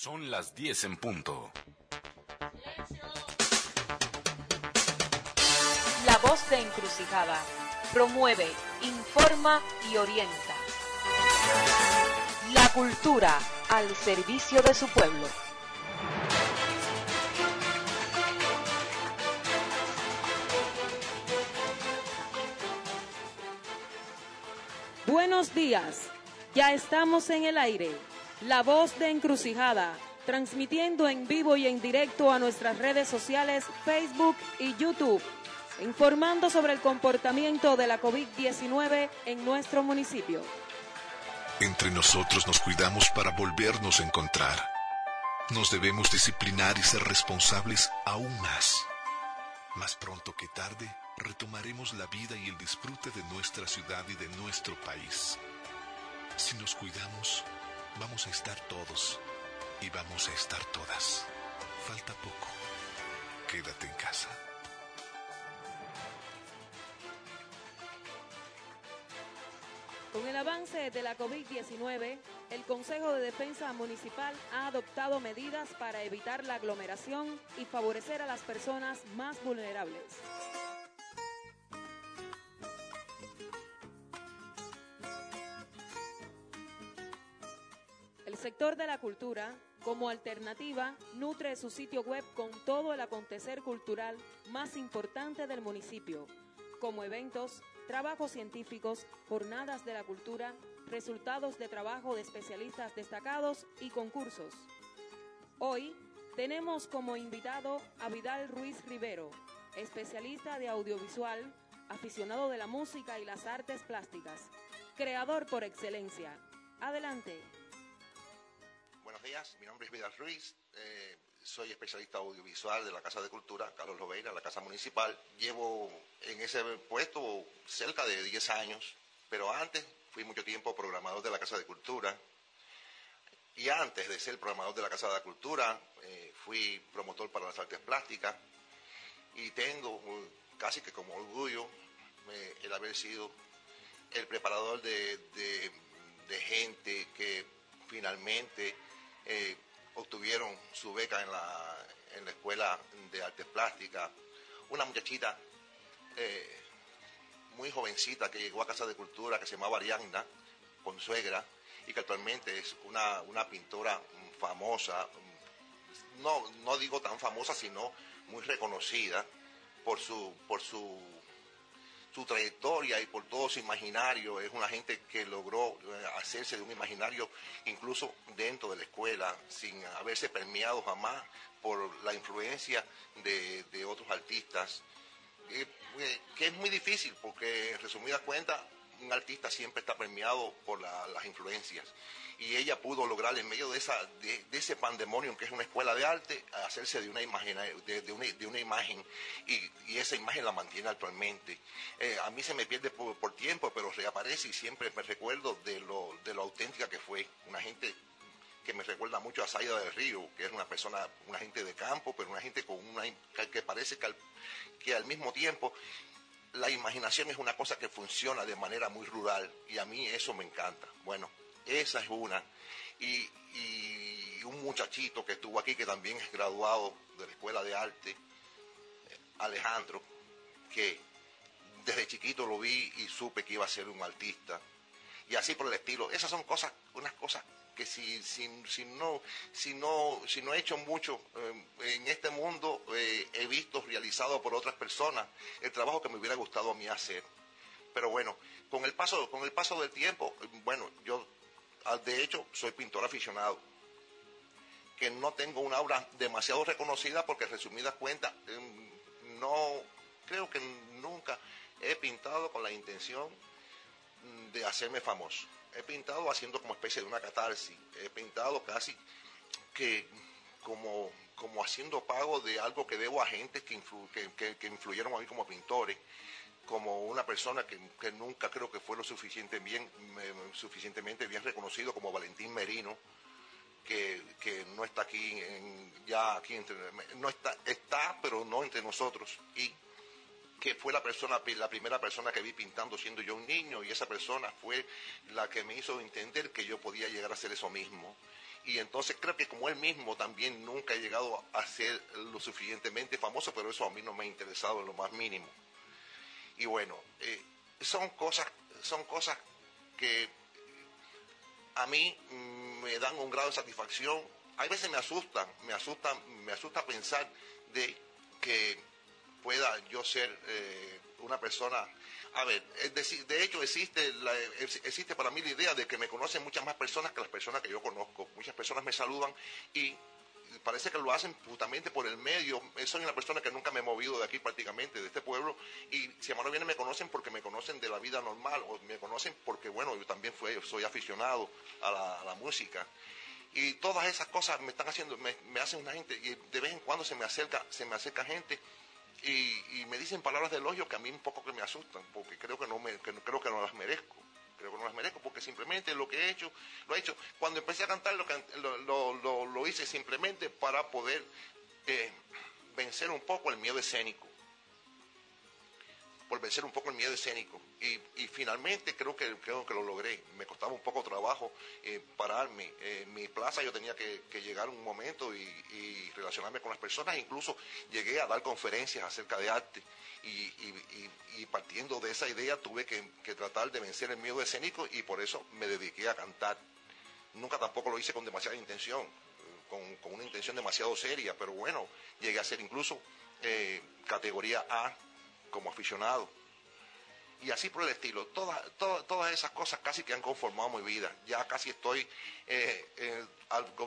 Son las 10 en punto. La voz de encrucijada promueve, informa y orienta. La cultura al servicio de su pueblo. Buenos días, ya estamos en el aire. La voz de encrucijada, transmitiendo en vivo y en directo a nuestras redes sociales Facebook y YouTube, informando sobre el comportamiento de la COVID-19 en nuestro municipio. Entre nosotros nos cuidamos para volvernos a encontrar. Nos debemos disciplinar y ser responsables aún más. Más pronto que tarde, retomaremos la vida y el disfrute de nuestra ciudad y de nuestro país. Si nos cuidamos, vamos a estar todos y vamos a estar todas. Falta poco. Quédate en casa. Con el avance de la COVID-19, el Consejo de Defensa Municipal ha adoptado medidas para evitar la aglomeración y favorecer a las personas más vulnerables. Sector de la cultura, como alternativa, nutre su sitio web con todo el acontecer cultural más importante del municipio, como eventos, trabajos científicos, jornadas de la cultura, resultados de trabajo de especialistas destacados y concursos. Hoy tenemos como invitado a Vidal Ruiz Rivero, especialista de audiovisual, aficionado de la música y las artes plásticas, creador por excelencia. Adelante. Días, mi nombre es Vidal Ruiz, eh, soy especialista audiovisual de la Casa de Cultura, Carlos Lobeira, la Casa Municipal. Llevo en ese puesto cerca de 10 años, pero antes fui mucho tiempo programador de la Casa de Cultura. Y antes de ser programador de la Casa de Cultura, eh, fui promotor para las artes plásticas. Y tengo casi que como orgullo eh, el haber sido el preparador de- de gente que finalmente eh, obtuvieron su beca en la, en la Escuela de Artes Plásticas. Una muchachita eh, muy jovencita que llegó a Casa de Cultura, que se llamaba Arianna, con suegra, y que actualmente es una, una pintora famosa, mm, no, no digo tan famosa, sino muy reconocida por su, por su su trayectoria y por todo su imaginario. Es una gente que logró eh, hacerse de un imaginario incluso dentro de la escuela, sin haberse permeado jamás por la influencia de, otros artistas. Eh, eh, que es muy difícil porque, en resumidas cuentas, un artista siempre está permeado por la- las influencias. Y ella pudo lograr en medio de, esa, de, de ese pandemonio que es una escuela de arte, hacerse de una imagen, de, una, de una imagen y, esa imagen la mantiene actualmente. Eh, a mí se me pierde por, tiempo, pero reaparece y siempre me recuerdo de lo, de lo auténtica que fue. Una gente que me recuerda mucho a Saida del Río, que es una persona, una gente de campo, pero una gente con una que parece que al, que al mismo tiempo la imaginación es una cosa que funciona de manera muy rural y a mí eso me encanta. Bueno, esa es una. Y, y un muchachito que estuvo aquí que también es graduado de la Escuela de Arte, eh, Alejandro, que desde chiquito lo vi y supe que iba a ser un artista. Y así por el estilo. Esas son cosas, unas cosas que si, si, si no, si, no, si no he hecho mucho eh, en este mundo, eh, he visto realizado por otras personas el trabajo que me hubiera gustado a mí hacer. Pero bueno, con el paso, con el paso del tiempo, bueno, yo ah, de hecho soy pintor aficionado que no tengo una obra demasiado reconocida porque resumidas cuentas em, no creo que nunca he pintado con la intención de hacerme famoso. He pintado haciendo como especie de una catarsis. He pintado casi que como, como haciendo pago de algo que debo a gente que, influ- que, que- influyeron a mí como pintores, como una persona que, que nunca creo que fue lo suficiente bien, me- suficientemente bien reconocido como Valentín Merino, que, que no está aquí ya aquí entre no está está pero no entre nosotros y que fue la persona, la primera persona que vi pintando siendo yo un niño y esa persona fue la que me hizo entender que yo podía llegar a hacer eso mismo. Y entonces creo que como él mismo también nunca he llegado a ser lo suficientemente famoso, pero eso a mí no me ha interesado en lo más mínimo. Y bueno, eh, son cosas, son cosas que a mí me dan un grado de satisfacción. Hay veces me asustan, me asustan, me asusta pensar de que ser eh, una persona. A ver, de hecho existe, existe para mí la idea de que me conocen muchas más personas que las personas que yo conozco. Muchas personas me saludan y parece que lo hacen justamente por el medio. Soy una persona que nunca me he movido de aquí prácticamente, de este pueblo, y si a mano viene me conocen porque me conocen de la vida normal, o me conocen porque, bueno, yo también soy aficionado a la, música. Y todas esas cosas me están haciendo, me, hacen una gente, y de vez en cuando se me acerca, se me acerca gente y, me dicen palabras de elogio que a mí un poco que me asustan, porque creo que no me, creo que no las merezco creo que no las merezco porque simplemente lo que he hecho, lo he hecho. Cuando empecé a cantar lo, lo, hice simplemente para poder eh, vencer un poco el miedo escénico. Vencer un poco el miedo escénico. Y, finalmente creo que, creo que lo logré. Me costaba un poco trabajo eh, pararme. en mi plaza yo tenía que, llegar un momento y, y, relacionarme con las personas. Incluso llegué a dar conferencias acerca de arte y, partiendo de esa idea tuve que, tratar de vencer el miedo escénico y por eso me dediqué a cantar. Nunca tampoco lo hice con demasiada intención, con, una intención demasiado seria, pero bueno, llegué a ser incluso eh, categoría A como aficionado. Y así por el estilo. Todas, todas, esas cosas casi que han conformado mi vida. Ya casi estoy, eh,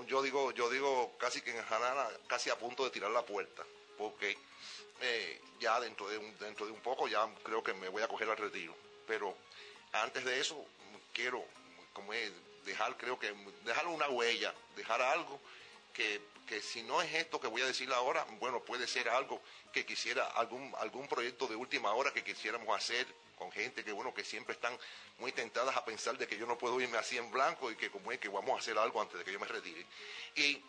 yo digo, yo digo casi que en Janana, casi a punto de tirar la puerta. Porque eh, ya dentro de, un, dentro de un poco ya creo que me voy a coger al retiro. Pero antes de eso quiero como dejar, creo que dejar una huella, dejar algo que, que, si no es esto que voy a decir ahora, bueno, puede ser algo que quisiera, algún, algún proyecto de última hora que quisiéramos hacer con gente que, bueno, que siempre están muy tentadas a pensar de que yo no puedo irme así en blanco y que como es que vamos a hacer algo antes de que yo me retire. Y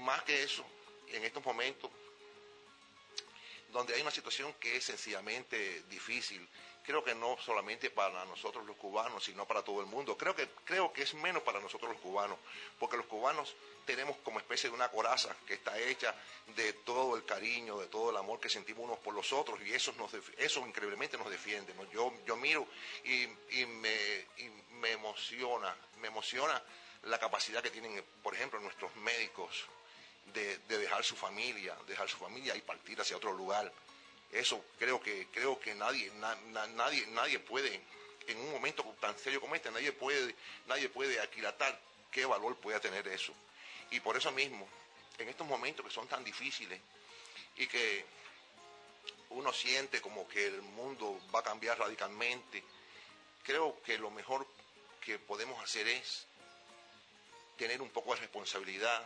más que eso, en estos momentos donde hay una situación que es sencillamente difícil. Creo que no solamente para nosotros los cubanos, sino para todo el mundo. Creo que, creo que es menos para nosotros los cubanos, porque los cubanos tenemos como especie de una coraza que está hecha de todo el cariño, de todo el amor que sentimos unos por los otros, y eso, nos, eso increíblemente nos defiende. Yo, yo miro y, me, y me emociona, me emociona la capacidad que tienen, por ejemplo, nuestros médicos, de, dejar su familia, dejar su familia y partir hacia otro lugar. Eso creo que, creo que nadie, nadie, nadie puede, en un momento tan serio como este, nadie puede, nadie puede aquilatar qué valor puede tener eso. Y por eso mismo, en estos momentos que son tan difíciles y que uno siente como que el mundo va a cambiar radicalmente, creo que lo mejor que podemos hacer es tener un poco de responsabilidad,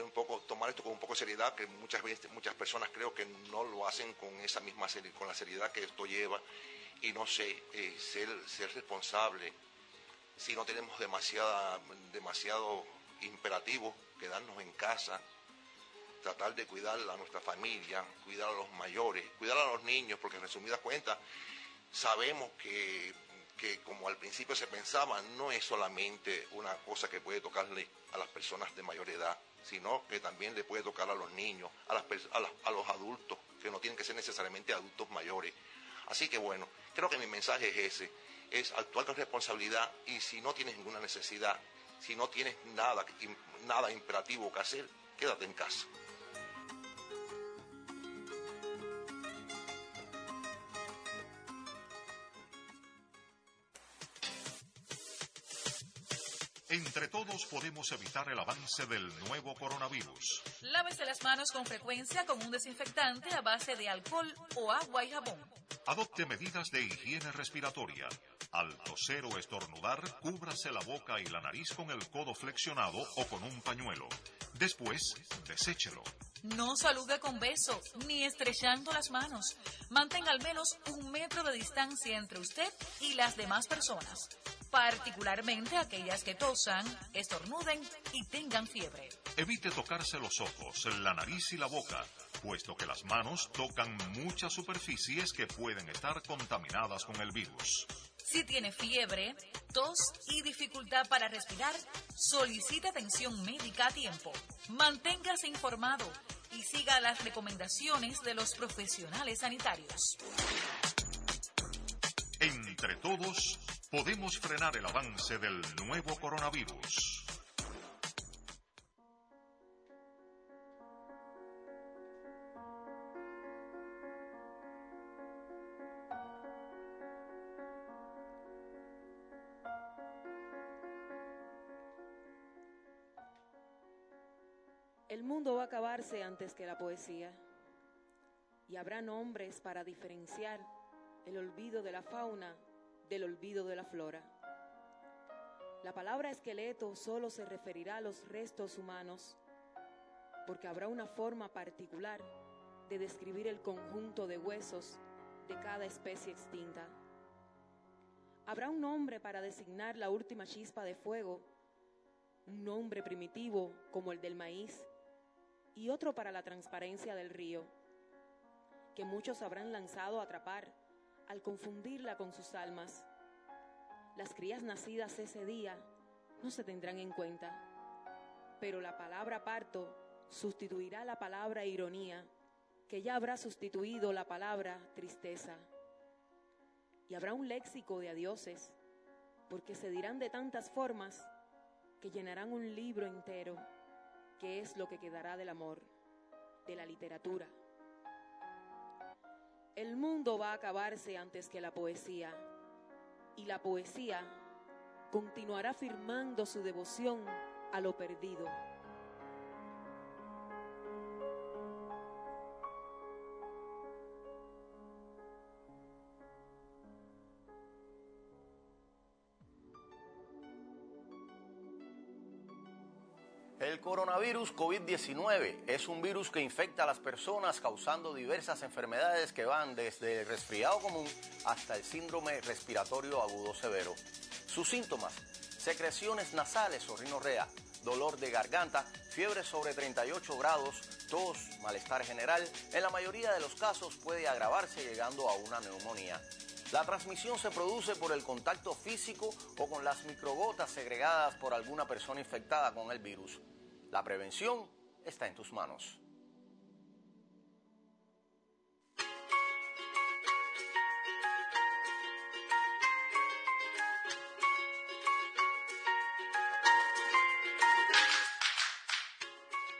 un poco, tomar esto con un poco de seriedad, que muchas veces, muchas personas creo que no lo hacen con esa misma con la seriedad que esto lleva, y no sé, eh, ser, ser responsable, si no tenemos demasiada, demasiado imperativo, quedarnos en casa, tratar de cuidar a nuestra familia, cuidar a los mayores, cuidar a los niños, porque en resumidas cuentas sabemos que, que como al principio se pensaba, no es solamente una cosa que puede tocarle a las personas de mayor edad, sino que también le puede tocar a los niños, a, a, los adultos, que no tienen que ser necesariamente adultos mayores. Así que bueno, creo que mi mensaje es ese, es actuar con responsabilidad y si no tienes ninguna necesidad, si no tienes nada, nada imperativo que hacer, quédate en casa. Entre todos podemos evitar el avance del nuevo coronavirus. Lávese las manos con frecuencia con un desinfectante a base de alcohol o agua y jabón. Adopte medidas de higiene respiratoria. Al toser o estornudar, cúbrase la boca y la nariz con el codo flexionado o con un pañuelo. Después, deséchelo. No salude con beso ni estrechando las manos. Mantenga al menos un metro de distancia entre usted y las demás personas, particularmente aquellas que tosan, estornuden y tengan fiebre. Evite tocarse los ojos, la nariz y la boca, puesto que las manos tocan muchas superficies que pueden estar contaminadas con el virus. Si tiene fiebre, tos y dificultad para respirar, solicite atención médica a tiempo. Manténgase informado y siga las recomendaciones de los profesionales sanitarios. Entre todos, podemos frenar el avance del nuevo coronavirus. El mundo va a acabarse antes que la poesía. Y habrá nombres para diferenciar el olvido de la fauna del olvido de la flora. La palabra esqueleto solo se referirá a los restos humanos, porque habrá una forma particular de describir el conjunto de huesos de cada especie extinta. Habrá un nombre para designar la última chispa de fuego, un nombre primitivo como el del maíz, y otro para la transparencia del río, que muchos habrán lanzado a atrapar al confundirla con sus almas. Las crías nacidas ese día no se tendrán en cuenta, pero la palabra parto sustituirá la palabra ironía, que ya habrá sustituido la palabra tristeza. Y habrá un léxico de adioses, porque se dirán de tantas formas que llenarán un libro entero qué es lo que quedará del amor, de la literatura. El mundo va a acabarse antes que la poesía, y la poesía continuará firmando su devoción a lo perdido. Coronavirus COVID-19 es un virus que infecta a las personas causando diversas enfermedades que van desde el resfriado común hasta el síndrome respiratorio agudo severo. Sus síntomas, secreciones nasales o rinorrea, dolor de garganta, fiebre sobre 38 grados, tos, malestar general, en la mayoría de los casos puede agravarse llegando a una neumonía. La transmisión se produce por el contacto físico o con las microgotas segregadas por alguna persona infectada con el virus. La prevención está en tus manos.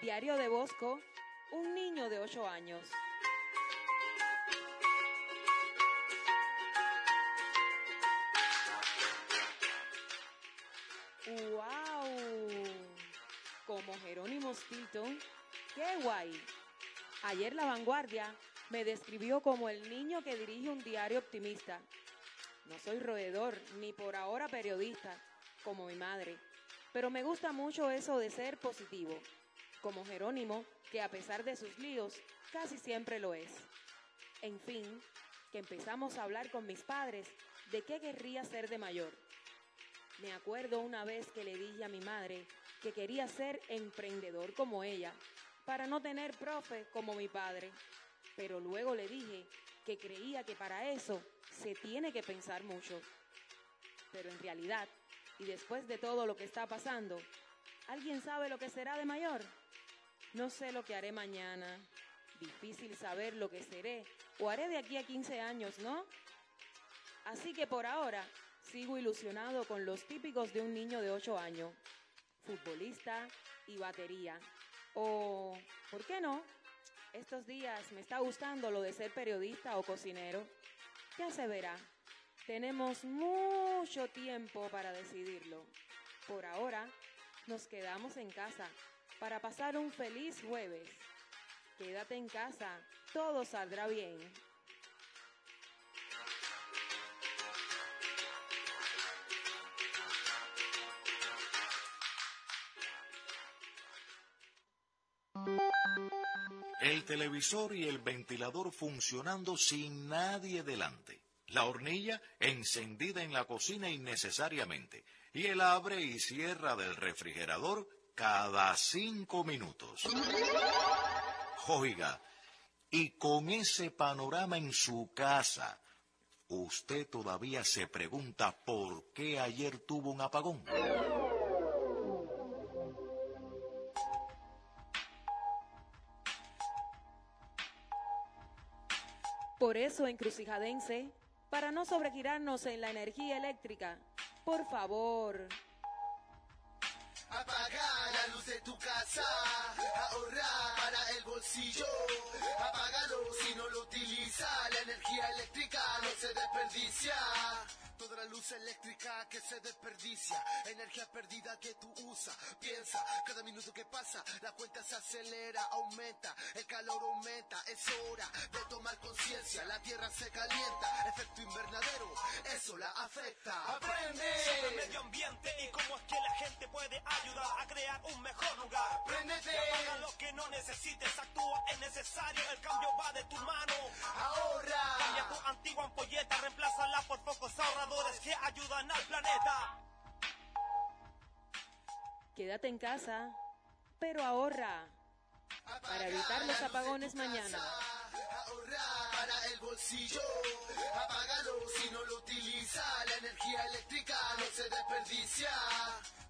Diario de Bosco, un niño de 8 años. Como Jerónimo Tito, ¡qué guay! Ayer La Vanguardia me describió como el niño que dirige un diario optimista. No soy roedor, ni por ahora periodista, como mi madre, pero me gusta mucho eso de ser positivo, como Jerónimo, que a pesar de sus líos, casi siempre lo es. En fin, que empezamos a hablar con mis padres de qué querría ser de mayor. Me acuerdo una vez que le dije a mi madre que quería ser emprendedor como ella, para no tener profe como mi padre. Pero luego le dije que creía que para eso se tiene que pensar mucho. Pero en realidad, y después de todo lo que está pasando, ¿alguien sabe lo que será de mayor? No sé lo que haré mañana. Difícil saber lo que seré o haré de aquí a 15 años, ¿no? Así que por ahora sigo ilusionado con los típicos de un niño de 8 años. Futbolista y batería. O, ¿por qué no? Estos días me está gustando lo de ser periodista o cocinero. Ya se verá. Tenemos mucho tiempo para decidirlo. Por ahora, nos quedamos en casa para pasar un feliz jueves. Quédate en casa, todo saldrá bien. El televisor y el ventilador funcionando sin nadie delante, la hornilla encendida en la cocina innecesariamente y el abre y cierra del refrigerador cada cinco minutos. Oiga, y con ese panorama en su casa, usted todavía se pregunta por qué ayer tuvo un apagón. Por eso, encrucijadense, para no sobregirarnos en la energía eléctrica, por favor, Apaga la luz de tu casa, ahorra para el bolsillo. Apágalo si no lo utiliza, la energía eléctrica se desperdicia. Toda la luz eléctrica que se desperdicia, energía perdida que tú usas. Piensa, cada minuto que pasa, la cuenta se acelera, aumenta, el calor aumenta. Es hora de tomar conciencia, la tierra se calienta, efecto invernadero, eso la afecta. Aprende sobre el medio ambiente y cómo es que la gente puede ayudar a crear un mejor lugar. Préndete. Apaga lo que no necesites, actúa, es necesario, el cambio va de tu mano. Ahorra. Cambia tu antigua ampolleta, reemplázala por focos ahorradores que ayudan al planeta. Quédate en casa, pero ahorra para evitar los apagones mañana. Ahorra para el bolsillo, apágalo si no lo utiliza, la energía eléctrica no se desperdicia.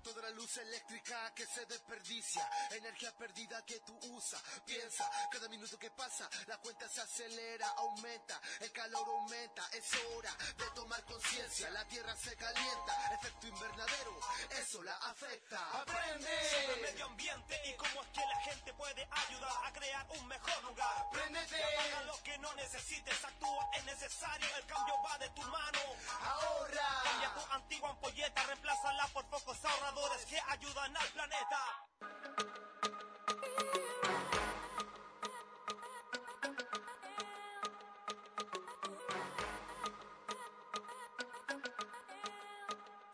Toda la luz eléctrica que se desperdicia, energía perdida que tú usas. Piensa, cada minuto que pasa, la cuenta se acelera, aumenta, el calor aumenta. Es hora de tomar conciencia, la tierra se calienta, efecto invernadero, eso la afecta. Aprende sobre el medio ambiente y cómo es que la gente puede ayudar a crear un mejor lugar. Préndete. Apaga lo que no necesites, actúa, es necesario, el cambio va de tu mano. Ahorra. Cambia tu antigua ampolleta, reemplázala por focos ahorradores que ayudan al planeta.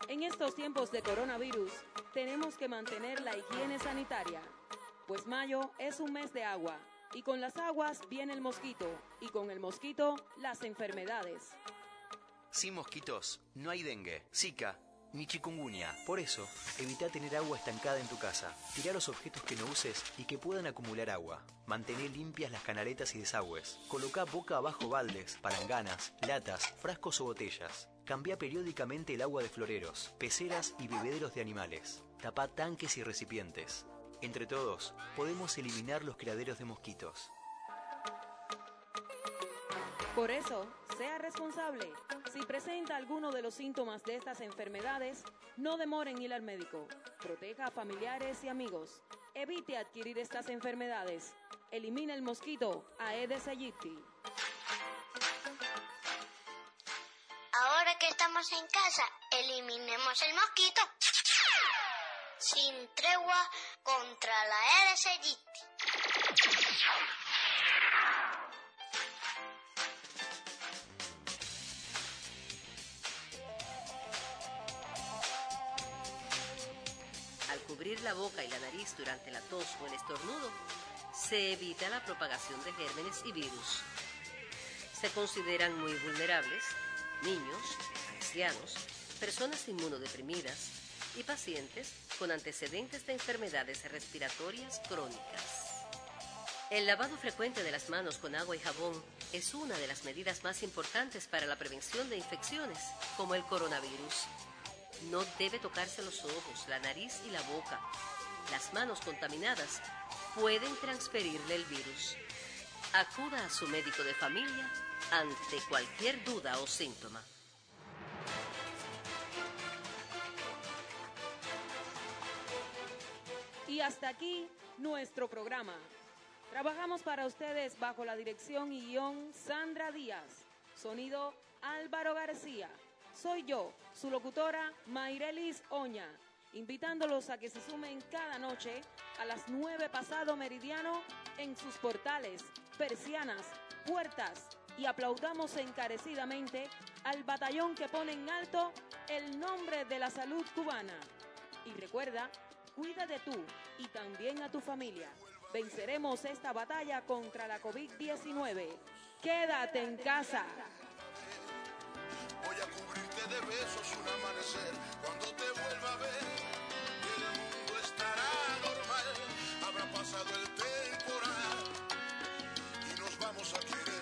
En estos tiempos de coronavirus, tenemos que mantener la higiene sanitaria, pues mayo es un mes de agua, y con las aguas viene el mosquito, y con el mosquito las enfermedades. Sin mosquitos no hay dengue, zika ni chikungunya. Por eso, evita tener agua estancada en tu casa. Tira los objetos que no uses y que puedan acumular agua. Mantén limpias las canaletas y desagües. Coloca boca abajo baldes, palanganas, latas, frascos o botellas. Cambia periódicamente el agua de floreros, peceras y bebederos de animales. Tapa tanques y recipientes. Entre todos, podemos eliminar los criaderos de mosquitos. Por eso, sea responsable. Si presenta alguno de los síntomas de estas enfermedades, no demore en ir al médico. Proteja a familiares y amigos. Evite adquirir estas enfermedades. Elimina el mosquito Aedes aegypti. Ahora que estamos en casa, eliminemos el mosquito. Sin tregua contra la aegypti. Al cubrir la boca y la nariz durante la tos o el estornudo, se evita la propagación de gérmenes y virus. Se consideran muy vulnerables niños, ancianos, personas inmunodeprimidas y pacientes con antecedentes de enfermedades respiratorias crónicas. El lavado frecuente de las manos con agua y jabón es una de las medidas más importantes para la prevención de infecciones, como el coronavirus. No debe tocarse los ojos, la nariz y la boca. Las manos contaminadas pueden transferirle el virus. Acuda a su médico de familia ante cualquier duda o síntoma. Y hasta aquí nuestro programa. Trabajamos para ustedes bajo la dirección y guion Sandra Díaz. Sonido Álvaro García. Soy yo, su locutora Mayrelis Oña, invitándolos a que se sumen cada noche a las 9 pasado meridiano en sus portales, persianas, puertas y aplaudamos encarecidamente al batallón que pone en alto el nombre de la salud cubana. Y recuerda, Cuídate tú y también a tu familia. Venceremos esta batalla contra la COVID-19. Quédate en casa. Voy a cubrirte de besos un amanecer cuando te vuelva a ver. El mundo estará normal, habrá pasado el temporal y nos vamos a querer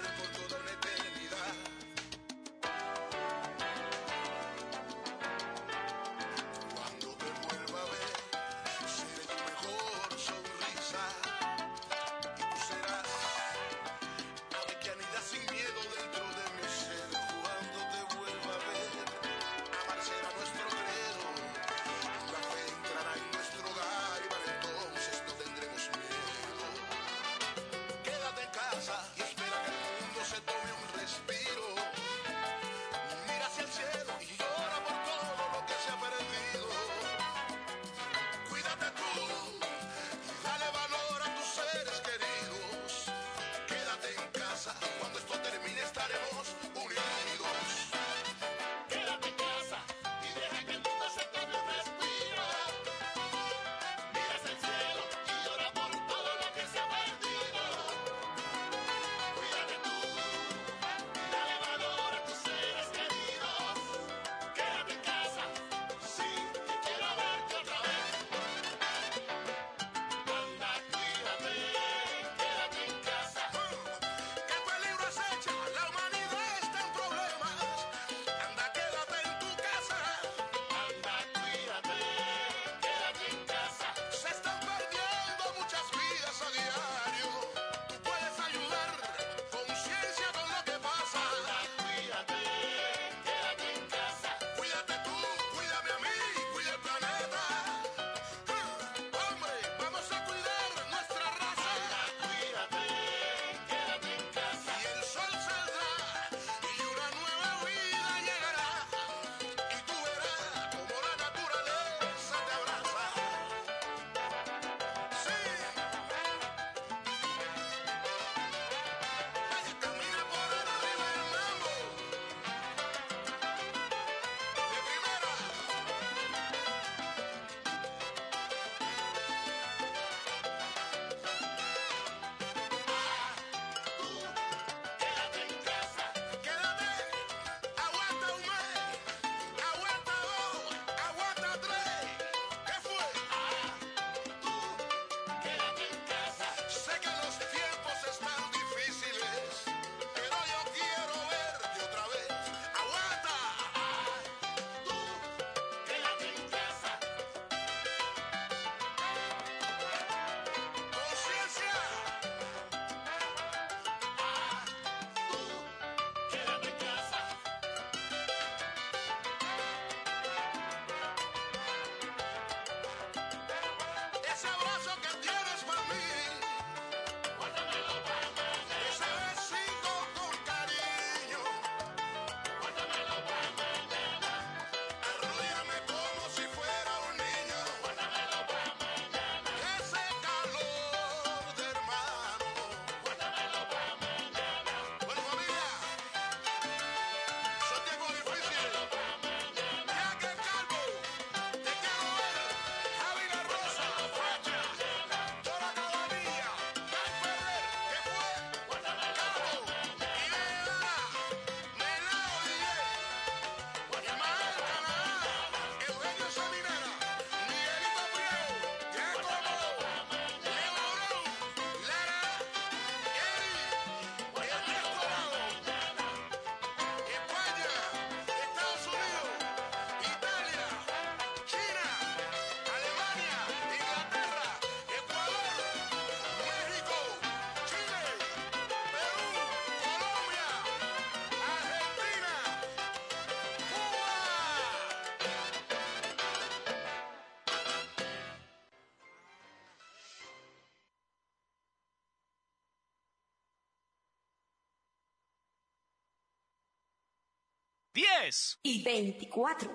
y 24.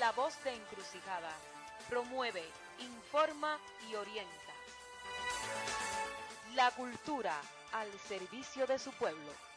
La voz de Encrucijada promueve, informa y orienta. La cultura al servicio de su pueblo.